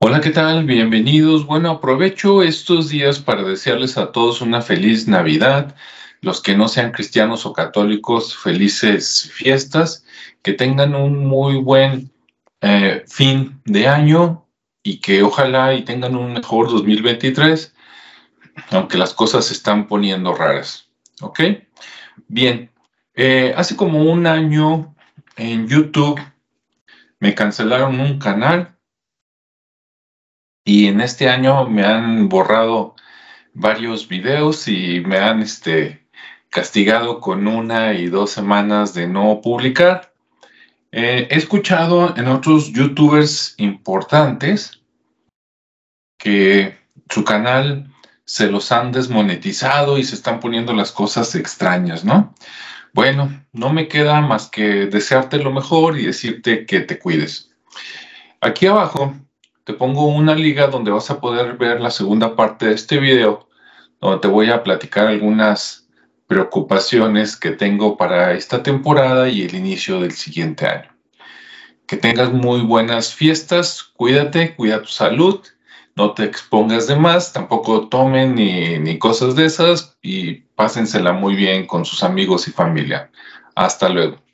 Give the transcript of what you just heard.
Hola, ¿qué tal? Bienvenidos. Bueno, aprovecho estos días para desearles a todos una feliz Navidad. Los que no sean cristianos o católicos, felices fiestas. Que tengan un muy buen eh, fin de año y que ojalá y tengan un mejor 2023, aunque las cosas se están poniendo raras. ¿Ok? Bien, eh, hace como un año en YouTube me cancelaron un canal y en este año me han borrado varios videos y me han este, castigado con una y dos semanas de no publicar. Eh, he escuchado en otros youtubers importantes que su canal se los han desmonetizado y se están poniendo las cosas extrañas, ¿no? Bueno, no me queda más que desearte lo mejor y decirte que te cuides. Aquí abajo te pongo una liga donde vas a poder ver la segunda parte de este video, donde te voy a platicar algunas preocupaciones que tengo para esta temporada y el inicio del siguiente año. Que tengas muy buenas fiestas, cuídate, cuida tu salud, no te expongas de más, tampoco tomen ni, ni cosas de esas y pásensela muy bien con sus amigos y familia. Hasta luego.